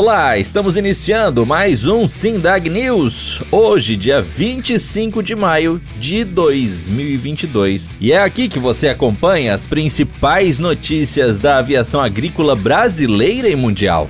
Olá, estamos iniciando mais um Sindag News, hoje, dia 25 de maio de 2022. E é aqui que você acompanha as principais notícias da aviação agrícola brasileira e mundial.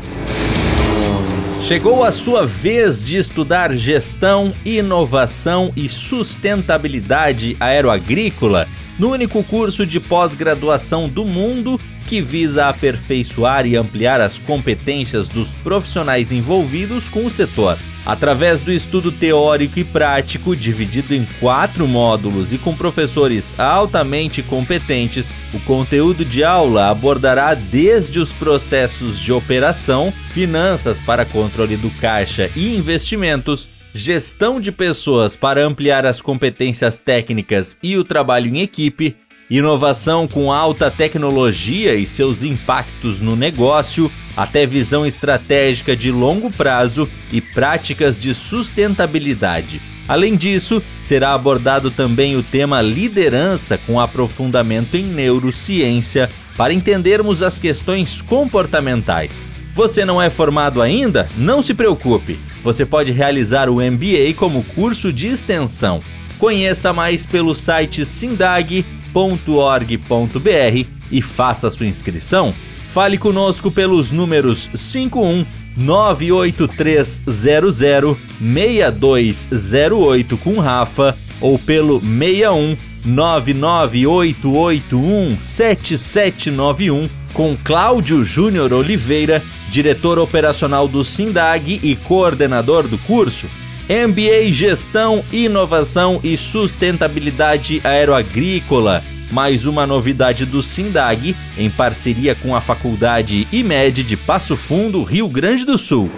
Chegou a sua vez de estudar gestão, inovação e sustentabilidade aeroagrícola no único curso de pós-graduação do mundo que visa aperfeiçoar e ampliar as competências dos profissionais envolvidos com o setor. Através do estudo teórico e prático, dividido em quatro módulos e com professores altamente competentes, o conteúdo de aula abordará desde os processos de operação, finanças para controle do caixa e investimentos, gestão de pessoas para ampliar as competências técnicas e o trabalho em equipe, inovação com alta tecnologia e seus impactos no negócio, até visão estratégica de longo prazo e práticas de sustentabilidade. Além disso, será abordado também o tema liderança com aprofundamento em neurociência para entendermos as questões comportamentais. Você não é formado ainda? Não se preocupe. Você pode realizar o MBA como curso de extensão. Conheça mais pelo site www.ecoagro.org.br e faça sua inscrição. Fale conosco pelos números 51 98300 6208 com Rafa ou pelo 61 99881 7791 com Cláudio Júnior Oliveira, diretor operacional do Sindag e coordenador do curso. MBA Gestão, Inovação e Sustentabilidade Aeroagrícola. Mais uma novidade do Sindag, em parceria com a Faculdade IMED de Passo Fundo, Rio Grande do Sul.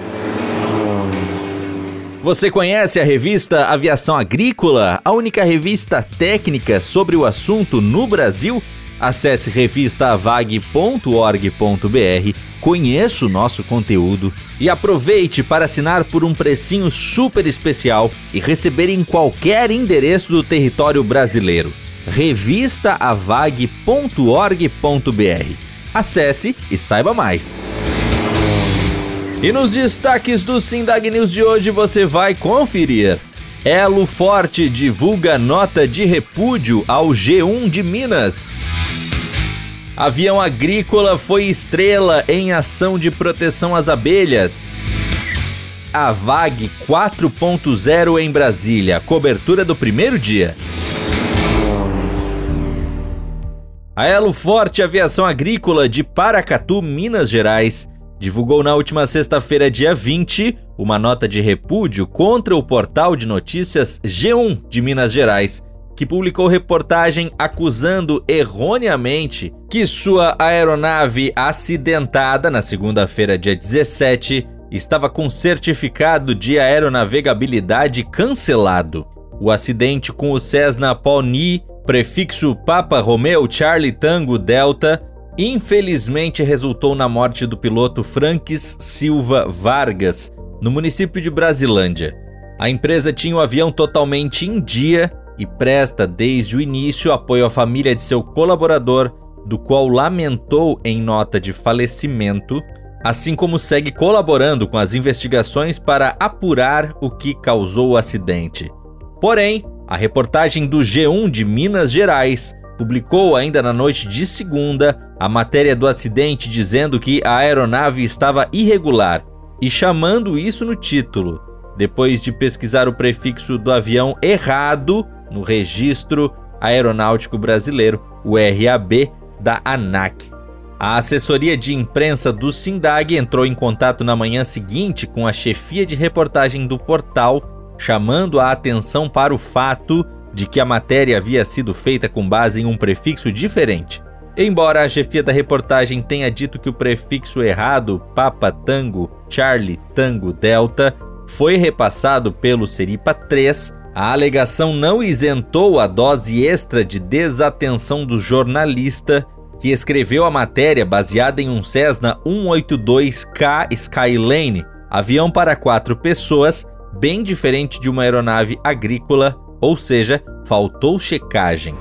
Você conhece a revista Aviação Agrícola, a única revista técnica sobre o assunto no Brasil? Acesse revistavag.org.br, conheça o nosso conteúdo e aproveite para assinar por um precinho super especial e receber em qualquer endereço do território brasileiro. revistaavag.org.br. Acesse e saiba mais. E nos destaques do Sindag News de hoje você vai conferir. Elo Forte divulga nota de repúdio ao G1 de Minas. Avião agrícola foi estrela em ação de proteção às abelhas. A VAG 4.0 em Brasília, cobertura do primeiro dia. A Elo Forte Aviação Agrícola de Paracatu, Minas Gerais, divulgou na última sexta-feira, dia 20, uma nota de repúdio contra o portal de notícias G1 de Minas Gerais que publicou reportagem acusando erroneamente que sua aeronave acidentada na segunda-feira, dia 17, estava com certificado de aeronavegabilidade cancelado. O acidente com o Cessna Pawnee, prefixo Papa Romeo Charlie Tango Delta, infelizmente resultou na morte do piloto Franques Silva Vargas, no município de Brasilândia. A empresa tinha o avião totalmente em dia e presta desde o início apoio à família de seu colaborador, do qual lamentou em nota de falecimento, assim como segue colaborando com as investigações para apurar o que causou o acidente. Porém, a reportagem do G1 de Minas Gerais publicou ainda na noite de segunda a matéria do acidente dizendo que a aeronave estava irregular e chamando isso no título, depois de pesquisar o prefixo do avião errado no Registro Aeronáutico Brasileiro, o RAB, da ANAC. A assessoria de imprensa do Sindag entrou em contato na manhã seguinte com a chefia de reportagem do portal, chamando a atenção para o fato de que a matéria havia sido feita com base em um prefixo diferente. Embora a chefia da reportagem tenha dito que o prefixo errado, Papa Tango, Charlie Tango Delta, foi repassado pelo Seripa 3, a alegação não isentou a dose extra de desatenção do jornalista que escreveu a matéria baseada em um Cessna 182K Skylane, avião para quatro pessoas, bem diferente de uma aeronave agrícola, ou seja, faltou checagem.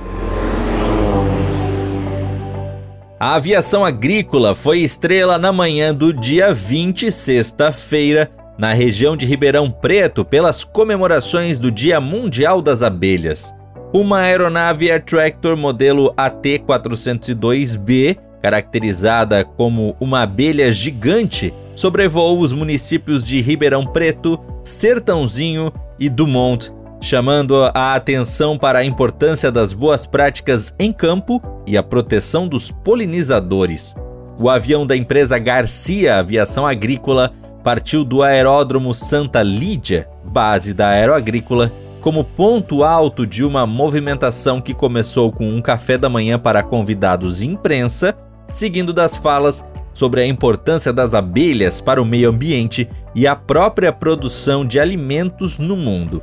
A aviação agrícola foi estrela na manhã do dia 20, sexta-feira, na região de Ribeirão Preto, pelas comemorações do Dia Mundial das Abelhas. Uma aeronave Air Tractor modelo AT-402B, caracterizada como uma abelha gigante, sobrevoou os municípios de Ribeirão Preto, Sertãozinho e Dumont, chamando a atenção para a importância das boas práticas em campo e a proteção dos polinizadores. O avião da empresa Garcia Aviação Agrícola partiu do Aeródromo Santa Lídia, base da Aeroagrícola, como ponto alto de uma movimentação que começou com um café da manhã para convidados e imprensa, seguindo das falas sobre a importância das abelhas para o meio ambiente e a própria produção de alimentos no mundo.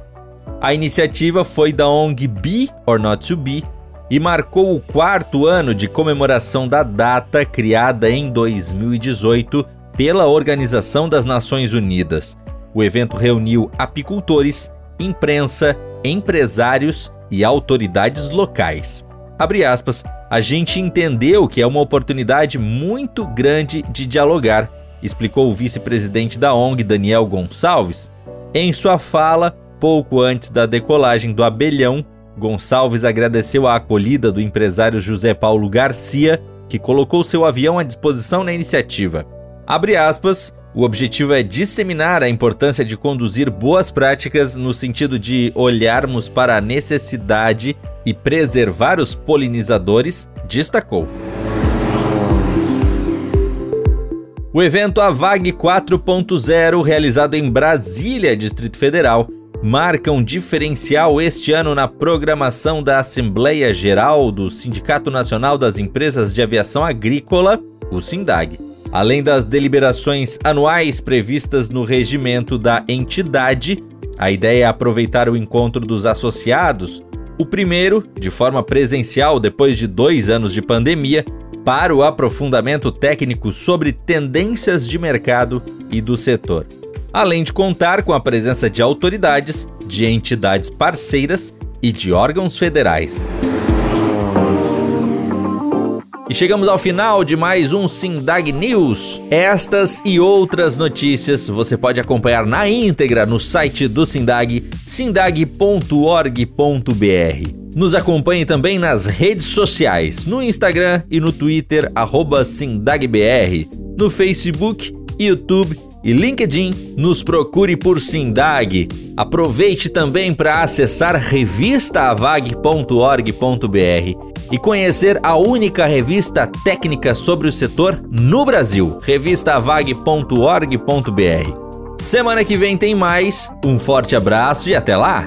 A iniciativa foi da ONG Be or Not to Be e marcou o quarto ano de comemoração da data criada em 2018 pela Organização das Nações Unidas. O evento reuniu apicultores, imprensa, empresários e autoridades locais. Abre aspas, a gente entendeu que é uma oportunidade muito grande de dialogar, explicou o vice-presidente da ONG, Daniel Gonçalves. Em sua fala, Pouco antes da decolagem do Abelhão, Gonçalves agradeceu a acolhida do empresário José Paulo Garcia, que colocou seu avião à disposição na iniciativa. Abre aspas, o objetivo é disseminar a importância de conduzir boas práticas no sentido de olharmos para a necessidade e preservar os polinizadores, destacou. O evento AVAG 4.0, realizado em Brasília, Distrito Federal, marca um diferencial este ano na programação da Assembleia Geral do Sindicato Nacional das Empresas de Aviação Agrícola, o SINDAG. Além das deliberações anuais previstas no regimento da entidade, a ideia é aproveitar o encontro dos associados, o primeiro, de forma presencial depois de dois anos de pandemia, para o aprofundamento técnico sobre tendências de mercado e do setor além de contar com a presença de autoridades, de entidades parceiras e de órgãos federais. E chegamos ao final de mais um Sindag News. Estas e outras notícias você pode acompanhar na íntegra no site do Sindag, sindag.org.br. Nos acompanhe também nas redes sociais, no Instagram e no Twitter, SindagBR, no Facebook, YouTube e LinkedIn, nos procure por Sindag. Aproveite também para acessar revistaavag.org.br e conhecer a única revista técnica sobre o setor no Brasil, revistaavag.org.br. Semana que vem tem mais, um forte abraço e até lá!